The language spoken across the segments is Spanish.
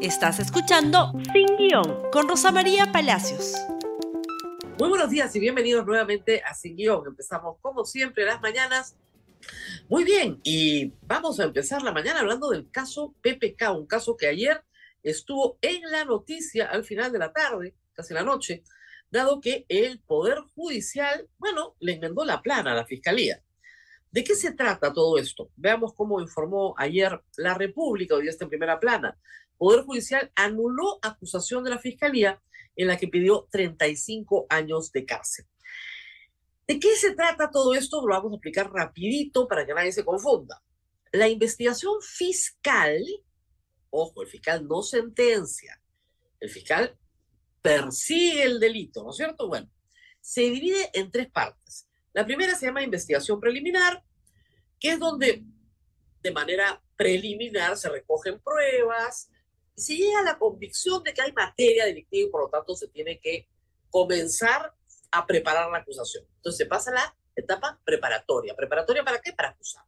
Estás escuchando Sin Guión con Rosa María Palacios. Muy buenos días y bienvenidos nuevamente a Sin Guión. Empezamos como siempre las mañanas. Muy bien, y vamos a empezar la mañana hablando del caso PPK, un caso que ayer estuvo en la noticia al final de la tarde, casi la noche, dado que el Poder Judicial, bueno, le enmendó la plana a la Fiscalía. ¿De qué se trata todo esto? Veamos cómo informó ayer la República, hoy está en primera plana. Poder Judicial anuló acusación de la Fiscalía en la que pidió 35 años de cárcel. ¿De qué se trata todo esto? Lo vamos a explicar rapidito para que nadie se confunda. La investigación fiscal, ojo, el fiscal no sentencia, el fiscal persigue el delito, ¿no es cierto? Bueno, se divide en tres partes. La primera se llama investigación preliminar, que es donde de manera preliminar se recogen pruebas, se llega a la convicción de que hay materia delictiva y por lo tanto se tiene que comenzar a preparar la acusación. Entonces se pasa a la etapa preparatoria. ¿Preparatoria para qué? Para acusar.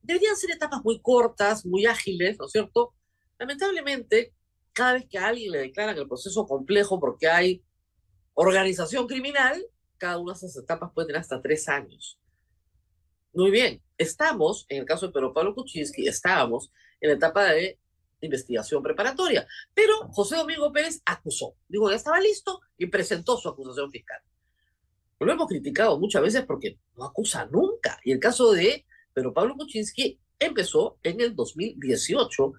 Deberían ser etapas muy cortas, muy ágiles, ¿no es cierto? Lamentablemente, cada vez que a alguien le declaran el proceso complejo porque hay organización criminal, cada una de esas etapas puede tener hasta tres años. Muy bien, estamos, en el caso de Pedro Pablo Kuczynski, estábamos en la etapa de investigación preparatoria. Pero José Domingo Pérez acusó, dijo, ya estaba listo y presentó su acusación fiscal. Lo hemos criticado muchas veces porque no acusa nunca. Y el caso de Pedro Pablo Kuczynski empezó en el 2018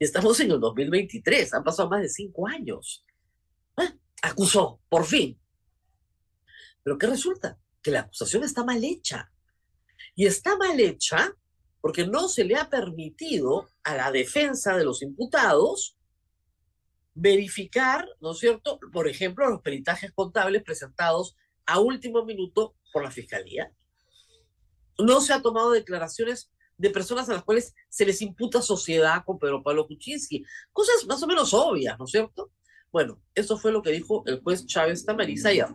y estamos en el 2023. Han pasado más de cinco años. Ah, acusó, por fin. Pero ¿qué resulta? Que la acusación está mal hecha. Y está mal hecha porque no se le ha permitido a la defensa de los imputados verificar, ¿no es cierto?, por ejemplo, los peritajes contables presentados a último minuto por la Fiscalía. No se ha tomado declaraciones de personas a las cuales se les imputa sociedad con Pedro Pablo Kuczynski. Cosas más o menos obvias, ¿no es cierto? Bueno, eso fue lo que dijo el juez Chávez Tamariz ayer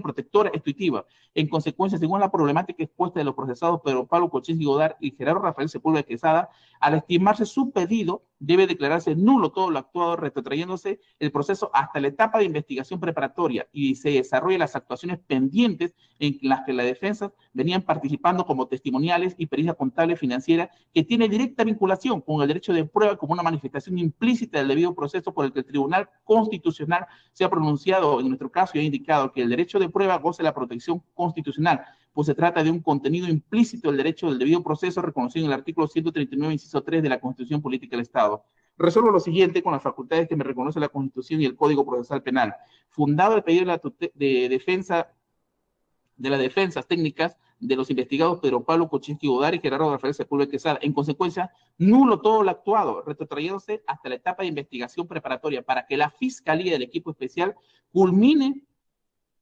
protectora intuitiva. En consecuencia, según la problemática expuesta de los procesados Pedro Pablo Cochín Godar y Gerardo Rafael Sepúlveda Quesada, al estimarse su pedido, debe declararse nulo todo lo actuado, retrotrayéndose el proceso hasta la etapa de investigación preparatoria y se desarrolla las actuaciones pendientes en las que la defensa venían participando como testimoniales y pericia contable financiera que tiene directa vinculación con el derecho de prueba como una manifestación implícita del debido proceso por el que el Tribunal Constitucional se ha pronunciado. En nuestro caso y ha indicado que el derecho de prueba goce la protección constitucional pues se trata de un contenido implícito del derecho del debido proceso reconocido en el artículo 139, inciso 3 de la Constitución Política del Estado. Resuelvo lo siguiente con las facultades que me reconoce la Constitución y el Código Procesal Penal. Fundado el pedido de, defensa de las defensas técnicas de los investigados Pedro Pablo Kochinsky Godar y Gerardo Rafael Sepúlveda Quesada. En consecuencia, nulo todo lo actuado, retrotrayéndose hasta la etapa de investigación preparatoria para que la Fiscalía del equipo especial culmine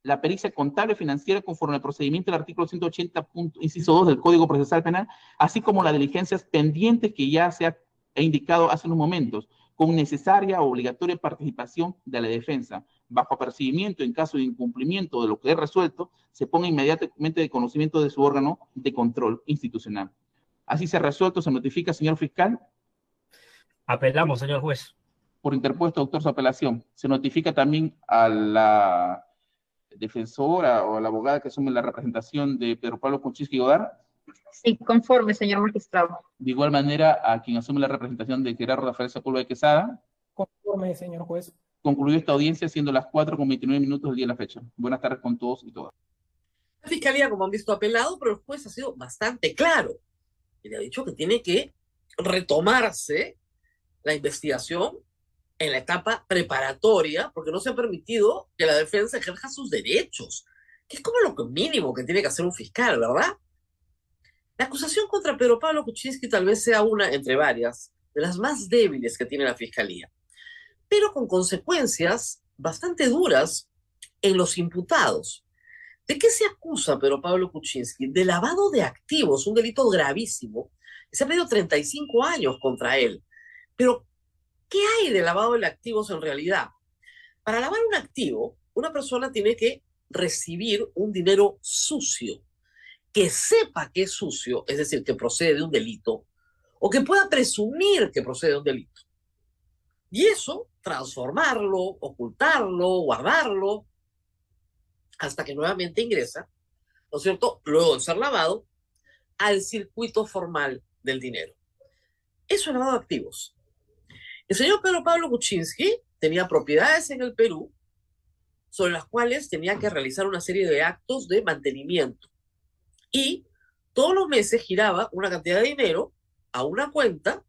la pericia contable financiera conforme al procedimiento del artículo 180, inciso 2 del Código Procesal Penal, así como las diligencias pendientes que ya se ha indicado hace unos momentos, con necesaria o obligatoria participación de la defensa. Bajo apercibimiento, en caso de incumplimiento de lo que es resuelto, se ponga inmediatamente de conocimiento de su órgano de control institucional. Así se ha resuelto, se notifica, señor fiscal. Apelamos, señor juez. Por interpuesto, doctor, su apelación. Se notifica también a la defensora o la abogada que asume la representación de Pedro Pablo Kuczynski Godar? Sí, conforme, señor magistrado. De igual manera, a quien asume la representación de Gerardo Rafael Sepúlveda Quesada. Conforme, señor juez. Concluyó esta audiencia siendo las 4 con 29 minutos del día de la fecha. Buenas tardes con todos y todas. La fiscalía, como han visto, ha apelado, pero el juez ha sido bastante claro. Y le ha dicho que tiene que retomarse la investigación en la etapa preparatoria, porque no se ha permitido que la defensa ejerza sus derechos, que es como lo mínimo que tiene que hacer un fiscal, ¿verdad? La acusación contra Pedro Pablo Kuczynski tal vez sea una, entre varias, de las más débiles que tiene la fiscalía, pero con consecuencias bastante duras en los imputados. ¿De qué se acusa Pedro Pablo Kuczynski? De lavado de activos, un delito gravísimo. Se ha pedido 35 años contra él. Pero ¿Qué hay de lavado de activos en realidad? Para lavar un activo, una persona tiene que recibir un dinero sucio, que sepa que es sucio, es decir, que procede de un delito, o que pueda presumir que procede de un delito. Y eso, transformarlo, ocultarlo, guardarlo, hasta que nuevamente ingresa, ¿no es cierto?, luego de ser lavado, al circuito formal del dinero. Eso es lavado de activos. El señor Pedro Pablo Kuczynski tenía propiedades en el Perú sobre las cuales tenía que realizar una serie de actos de mantenimiento. Y todos los meses giraba una cantidad de dinero a una cuenta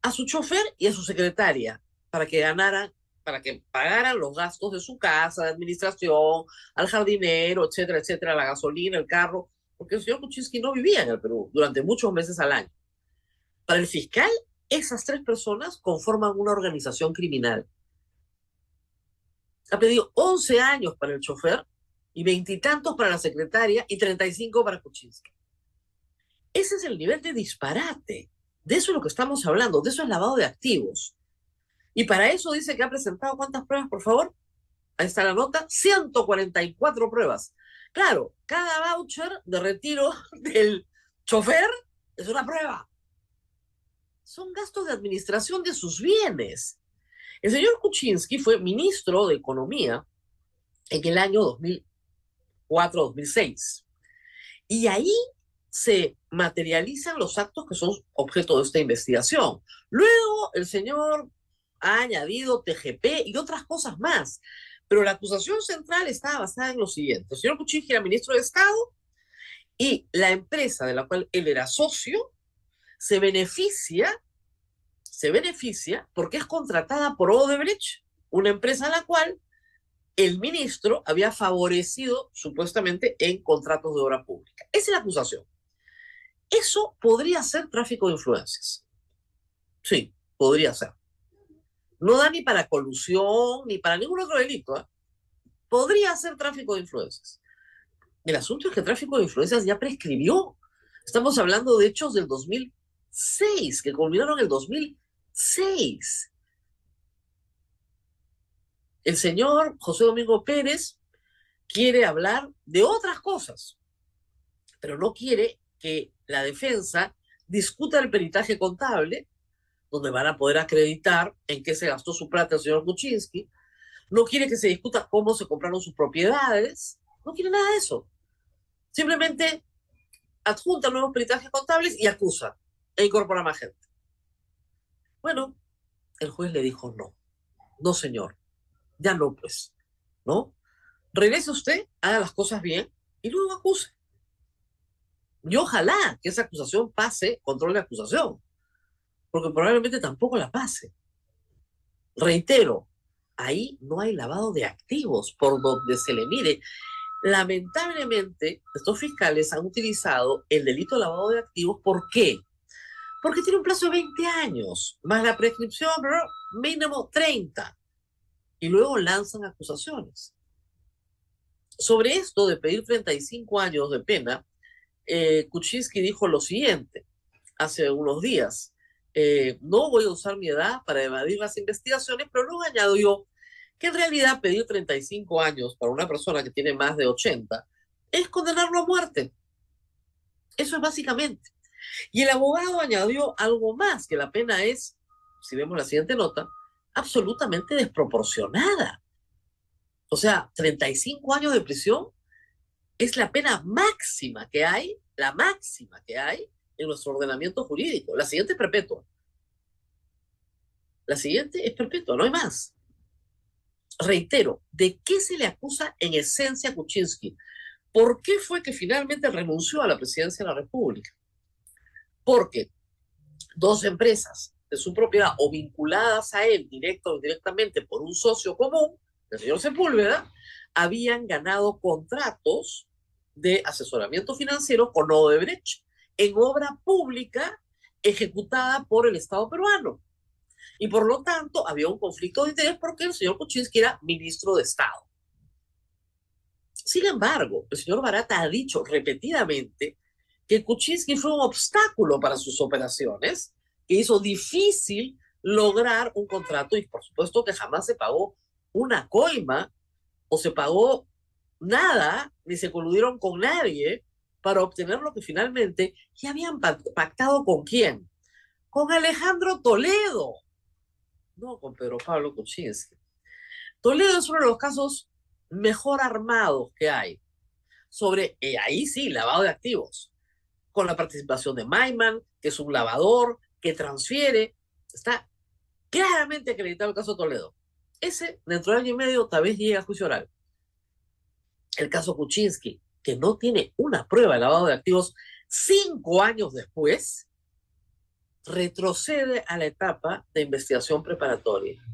a su chofer y a su secretaria para que ganaran, para que pagaran los gastos de su casa, de administración, al jardinero, etcétera, etcétera, la gasolina, el carro, porque el señor Kuczynski no vivía en el Perú durante muchos meses al año. Para el fiscal, esas tres personas conforman una organización criminal. Ha pedido 11 años para el chofer y veintitantos para la secretaria y 35 para Kuczynski. Ese es el nivel de disparate. De eso es lo que estamos hablando, de eso es lavado de activos. Y para eso dice que ha presentado cuántas pruebas, por favor. Ahí está la nota, 144 pruebas. Claro, cada voucher de retiro del chofer es una prueba. Son gastos de administración de sus bienes. El señor Kuczynski fue ministro de Economía en el año 2004-2006. Y ahí se materializan los actos que son objeto de esta investigación. Luego, el señor ha añadido TGP y otras cosas más. Pero la acusación central estaba basada en lo siguiente. El señor Kuczynski era ministro de Estado y la empresa de la cual él era socio se beneficia, se beneficia porque es contratada por Odebrecht, una empresa a la cual el ministro había favorecido supuestamente en contratos de obra pública. Esa es la acusación. Eso podría ser tráfico de influencias. Sí, podría ser. No da ni para colusión, ni para ningún otro delito. ¿eh? Podría ser tráfico de influencias. El asunto es que tráfico de influencias ya prescribió. Estamos hablando de hechos del 2006, que culminaron en el 2006. El señor José Domingo Pérez quiere hablar de otras cosas, pero no quiere que la defensa discuta el peritaje contable donde van a poder acreditar en qué se gastó su plata el señor Kuczynski. No quiere que se discuta cómo se compraron sus propiedades. No quiere nada de eso. Simplemente adjunta nuevos peritajes contables y acusa e incorpora más gente. Bueno, el juez le dijo no. No, señor. Ya no, pues. ¿No? Regrese usted, haga las cosas bien y luego acuse. Y ojalá que esa acusación pase control de acusación porque probablemente tampoco la pase. Reitero, ahí no hay lavado de activos por donde se le mire. Lamentablemente, estos fiscales han utilizado el delito de lavado de activos. ¿Por qué? Porque tiene un plazo de 20 años, más la prescripción, mínimo 30. Y luego lanzan acusaciones. Sobre esto de pedir 35 años de pena, eh, Kuczynski dijo lo siguiente hace unos días. Eh, no voy a usar mi edad para evadir las investigaciones, pero luego añadió que en realidad pedir 35 años para una persona que tiene más de 80 es condenarlo a muerte. Eso es básicamente. Y el abogado añadió algo más, que la pena es, si vemos la siguiente nota, absolutamente desproporcionada. O sea, 35 años de prisión es la pena máxima que hay, la máxima que hay en nuestro ordenamiento jurídico. La siguiente es perpetua. La siguiente es perpetua, no hay más. Reitero, ¿de qué se le acusa en esencia a Kuczynski? ¿Por qué fue que finalmente renunció a la presidencia de la República? Porque dos empresas de su propiedad o vinculadas a él directo o indirectamente por un socio común, el señor Sepúlveda, habían ganado contratos de asesoramiento financiero con Odebrecht en obra pública ejecutada por el Estado peruano. Y por lo tanto había un conflicto de interés porque el señor Kuczynski era ministro de Estado. Sin embargo, el señor Barata ha dicho repetidamente que Kuczynski fue un obstáculo para sus operaciones, que hizo difícil lograr un contrato y por supuesto que jamás se pagó una coima o se pagó nada, ni se coludieron con nadie para obtener lo que finalmente ya habían pactado con quién. Con Alejandro Toledo. no con Pedro Pablo Kuczynski. Toledo es uno de los casos mejor armados que hay sobre, y ahí sí, lavado de activos, con la participación de Maiman, que es un lavador, que transfiere, está claramente acreditado el caso Toledo. Ese, dentro de año y medio, tal vez llegue a juicio oral. El caso Kuczynski, que no tiene una prueba de lavado de activos cinco años después, retrocede a la etapa de investigación preparatoria.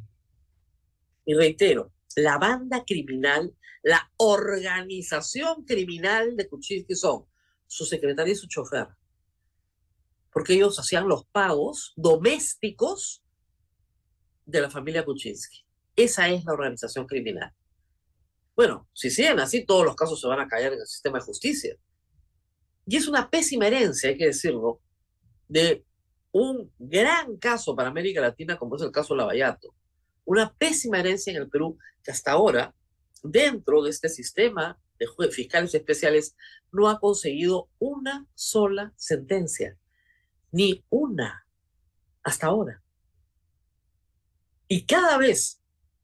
Y reitero, la banda criminal, la organización criminal de Kuczynski son su secretaria y su chofer. Porque ellos hacían los pagos domésticos de la familia Kuczynski. Esa es la organización criminal. Bueno, si siguen así, todos los casos se van a caer en el sistema de justicia. Y es una pésima herencia, hay que decirlo, de un gran caso para América Latina como es el caso Lavallato. Una pésima herencia en el Perú que hasta ahora, dentro de este sistema de fiscales especiales, no ha conseguido una sola sentencia. Ni una. Hasta ahora. Y cada vez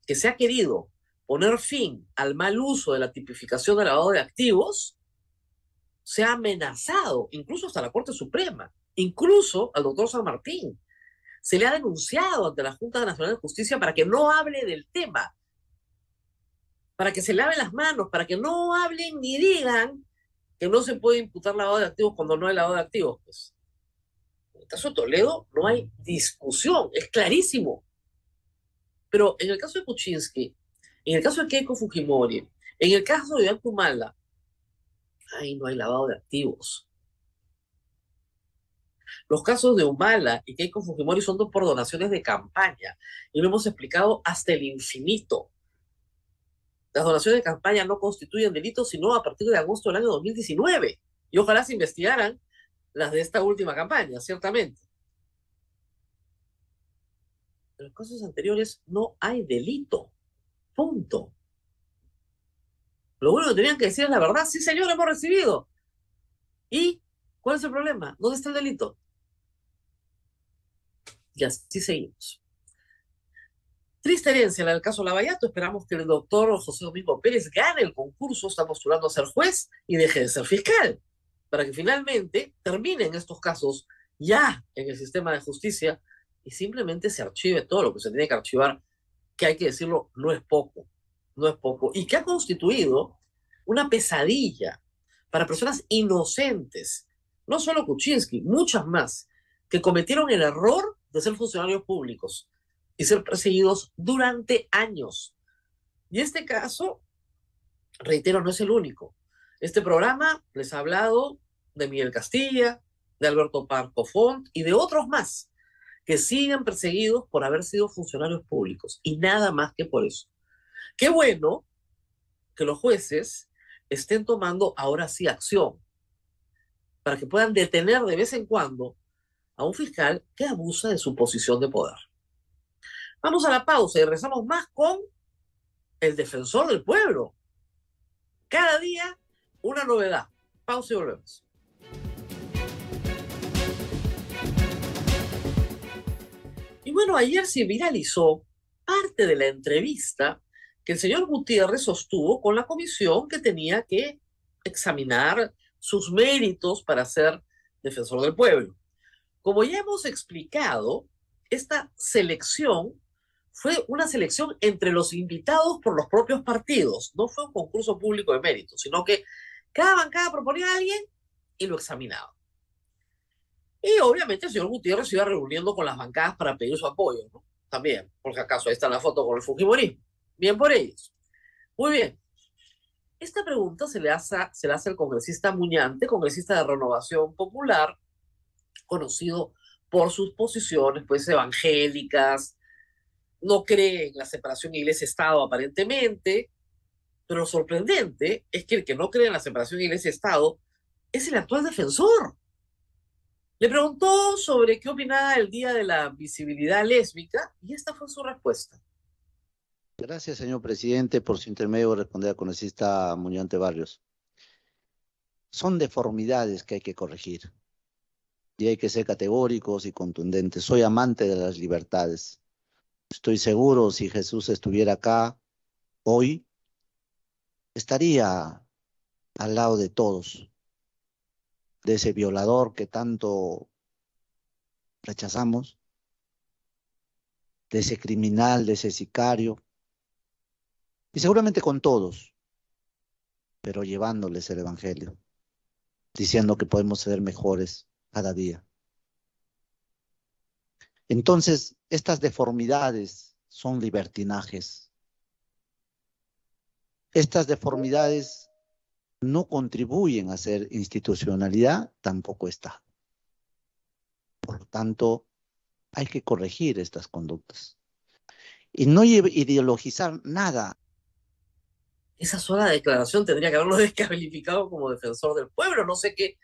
que se ha querido poner fin al mal uso de la tipificación de lavado de activos, se ha amenazado, incluso hasta la Corte Suprema, incluso al doctor San Martín. Se le ha denunciado ante la Junta Nacional de Justicia para que no hable del tema, para que se lave las manos, para que no hablen ni digan que no se puede imputar lavado de activos cuando no hay lavado de activos. Pues, en el caso de Toledo no hay discusión, es clarísimo. Pero en el caso de Kuczynski, en el caso de Keiko Fujimori, en el caso de Iván Kumala, ahí no hay lavado de activos. Los casos de Humala y Keiko Fujimori son dos por donaciones de campaña y lo hemos explicado hasta el infinito. Las donaciones de campaña no constituyen delitos sino a partir de agosto del año 2019 y ojalá se investigaran las de esta última campaña, ciertamente. En los casos anteriores no hay delito. Punto. Lo único que tenían que decir es la verdad. Sí, señor, hemos recibido. ¿Y cuál es el problema? ¿Dónde está el delito? Y así seguimos. Triste herencia la del caso Lavallato. Esperamos que el doctor José Domingo Pérez gane el concurso. Está postulando a ser juez y deje de ser fiscal. Para que finalmente terminen estos casos ya en el sistema de justicia y simplemente se archive todo lo que se tiene que archivar, que hay que decirlo, no es poco, no es poco, y que ha constituido una pesadilla para personas inocentes, no solo Kuczynski, muchas más, que cometieron el error de ser funcionarios públicos y ser perseguidos durante años. Y este caso, reitero, no es el único. Este programa les ha hablado de Miguel Castilla, de Alberto Parco Font y de otros más que siguen perseguidos por haber sido funcionarios públicos y nada más que por eso. Qué bueno que los jueces estén tomando ahora sí acción para que puedan detener de vez en cuando a un fiscal que abusa de su posición de poder. Vamos a la pausa y regresamos más con el defensor del pueblo. Cada día una novedad. Pausa y volvemos. Y bueno, ayer se viralizó parte de la entrevista que el señor Gutiérrez sostuvo con la comisión que tenía que examinar sus méritos para ser defensor del pueblo. Como ya hemos explicado, esta selección fue una selección entre los invitados por los propios partidos. No fue un concurso público de méritos, sino que cada bancada proponía a alguien y lo examinaba. Y obviamente el señor Gutiérrez se iba reuniendo con las bancadas para pedir su apoyo, ¿no? También, porque acaso ahí está la foto con el Fujimorismo. Bien por ellos. Muy bien. Esta pregunta se le hace, se le hace al congresista Muñante, congresista de Renovación Popular, conocido por sus posiciones pues evangélicas, no cree en la separación iglesia-estado aparentemente, pero lo sorprendente es que el que no cree en la separación iglesia-estado es el actual defensor le preguntó sobre qué opinaba el Día de la Visibilidad Lésbica y esta fue su respuesta. Gracias, señor presidente, por su intermedio responder al congresista Muñante Barrios. Son deformidades que hay que corregir y hay que ser categóricos y contundentes. Soy amante de las libertades. Estoy seguro si Jesús estuviera acá hoy, estaría al lado de todos, de ese violador que tanto rechazamos, de ese criminal, de ese sicario, y seguramente con todos, pero llevándoles el Evangelio, diciendo que podemos ser mejores cada día. Entonces, estas deformidades son libertinajes. Estas deformidades no contribuyen a ser institucionalidad, tampoco está. Por lo tanto, hay que corregir estas conductas y no ideologizar nada. Esa sola declaración tendría que haberlo descalificado como defensor del pueblo. No sé qué,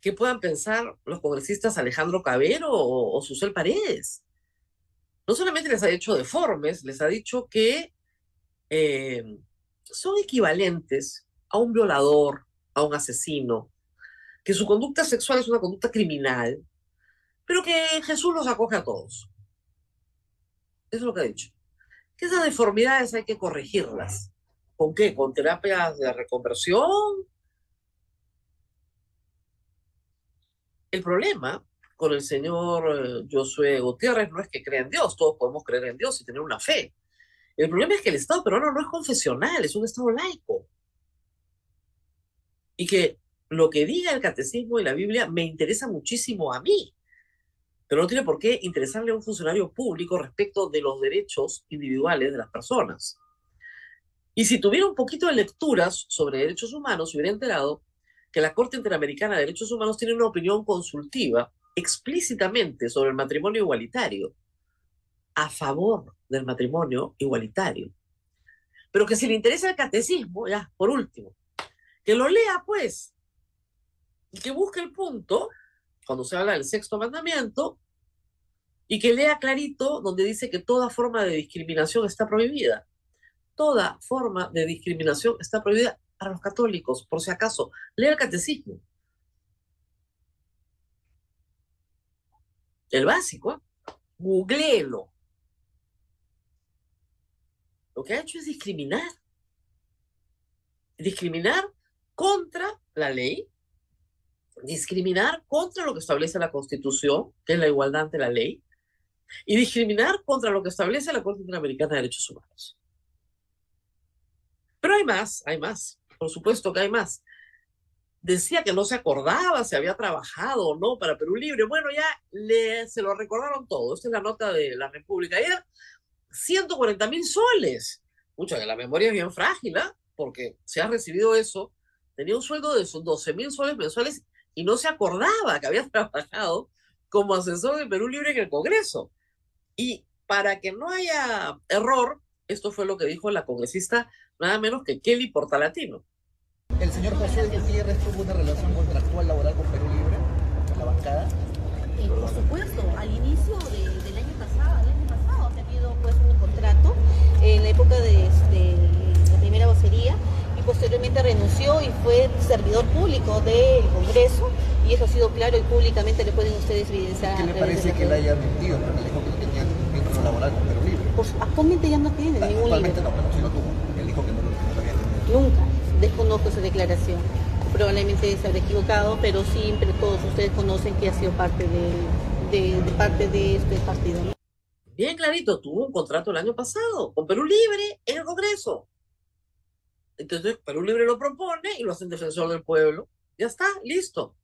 qué puedan pensar los congresistas Alejandro Cabero o, o Susel Paredes. No solamente les ha dicho deformes, les ha dicho que eh, son equivalentes a un violador, a un asesino, que su conducta sexual es una conducta criminal, pero que Jesús los acoge a todos. Eso es lo que ha dicho. Que esas deformidades hay que corregirlas. ¿Con qué? ¿Con terapias de reconversión? El problema con el señor eh, Josué Gutiérrez no es que crea en Dios, todos podemos creer en Dios y tener una fe. El problema es que el Estado peruano no es confesional, es un Estado laico. Y que lo que diga el catecismo y la Biblia me interesa muchísimo a mí, pero no tiene por qué interesarle a un funcionario público respecto de los derechos individuales de las personas. Y si tuviera un poquito de lecturas sobre derechos humanos, se hubiera enterado que la Corte Interamericana de Derechos Humanos tiene una opinión consultiva explícitamente sobre el matrimonio igualitario, a favor del matrimonio igualitario. Pero que si le interesa el catecismo, ya, por último, que lo lea pues, y que busque el punto, cuando se habla del sexto mandamiento, y que lea clarito donde dice que toda forma de discriminación está prohibida. Toda forma de discriminación está prohibida para los católicos, por si acaso. Lea el catecismo. El básico, ¿eh? Lo que ha hecho es discriminar. Discriminar contra la ley, discriminar contra lo que establece la Constitución, que es la igualdad ante la ley, y discriminar contra lo que establece la Corte Interamericana de Derechos Humanos. Pero hay más, hay más, por supuesto que hay más. Decía que no se acordaba si había trabajado o no para Perú Libre. Bueno, ya le, se lo recordaron todo. Esta es la nota de la República. Ayer, 140 mil soles. Mucha que la memoria es bien frágil, ¿ah? Porque se ha recibido eso. Tenía un sueldo de 12 mil soles mensuales y no se acordaba que había trabajado como asesor de Perú Libre en el Congreso. Y para que no haya error, esto fue lo que dijo la congresista nada menos que Kelly Portalatino. ¿El señor José Gutiérrez tuvo una relación contractual laboral con Perú Libre, con la bancada? Eh, por supuesto, al inicio de, del año pasado, el año pasado ha tenido pues un contrato en la época de, de la primera vocería y posteriormente renunció y fue servidor público del Congreso y eso ha sido claro y públicamente le pueden ustedes evidenciar. ¿Qué le parece que él haya mentido? Porque le dijo que no tenía vínculo laboral con Perú Libre. Pues actualmente ya no tiene ningún Actualmente libro. no, pero sí lo tuvo. Él dijo que no, lo- que no lo había tenido. Nunca. Desconozco esa declaración. Probablemente se habrá equivocado, pero siempre todos ustedes conocen que ha sido parte de, de, parte de este partido. Bien clarito, tuvo un contrato el año pasado con Perú Libre en el Congreso. Entonces Perú Libre lo propone y lo hacen defensor del pueblo. Ya está, listo.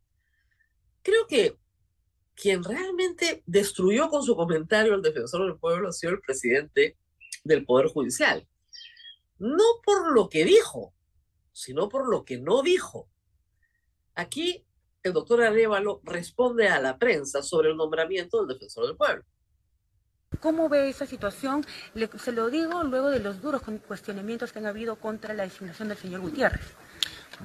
Creo que quien realmente destruyó con su comentario al defensor del pueblo ha sido el presidente del Poder Judicial. No por lo que dijo, sino por lo que no dijo. Aquí el doctor Arevalo responde a la prensa sobre el nombramiento del defensor del pueblo. ¿Cómo ve esa situación? Le- se lo digo luego de los duros cuestionamientos que han habido contra la designación del señor Gutiérrez.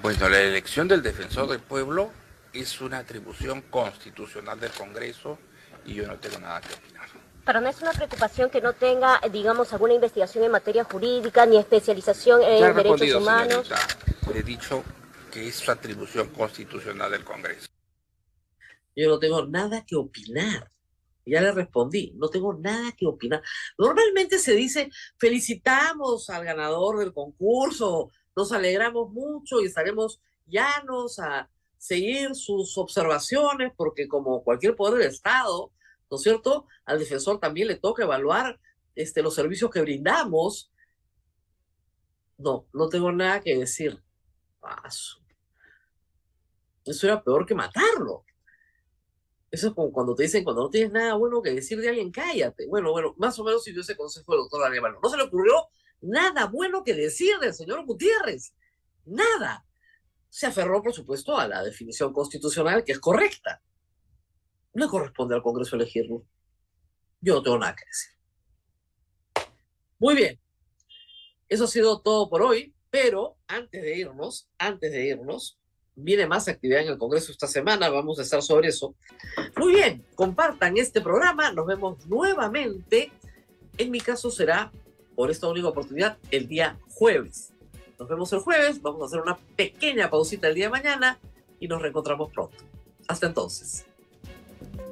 Bueno, la elección del defensor del pueblo es una atribución constitucional del Congreso y yo no tengo nada que opinar. Pero no es una preocupación que no tenga, eh, digamos, alguna investigación en materia jurídica ni especialización en derechos humanos. señorita. Le he dicho que es atribución constitucional del Congreso. Yo no tengo nada que opinar. Ya le respondí, no tengo nada que opinar. Normalmente se dice, felicitamos al ganador del concurso, nos alegramos mucho y estaremos llanos a seguir sus observaciones, porque como cualquier poder del Estado, ¿no es cierto? Al defensor también le toca evaluar este, los servicios que brindamos. No, no tengo nada que decir. Paso. Eso era peor que matarlo. Eso es como cuando te dicen, cuando no tienes nada bueno que decir de alguien, cállate. Bueno, bueno, más o menos siguió ese consejo del doctor Arevalo. No se le ocurrió nada bueno que decir del señor Gutiérrez. Nada. Se aferró, por supuesto, a la definición constitucional que es correcta. No corresponde al Congreso elegirlo. Yo no tengo nada que decir. Muy bien. Eso ha sido todo por hoy, pero antes de irnos, antes de irnos, viene más actividad en el Congreso esta semana, vamos a estar sobre eso. Muy bien, compartan este programa, nos vemos nuevamente. En mi caso será, por esta única oportunidad, el día jueves. Nos vemos el jueves, vamos a hacer una pequeña pausita el día de mañana y nos reencontramos pronto. Hasta entonces.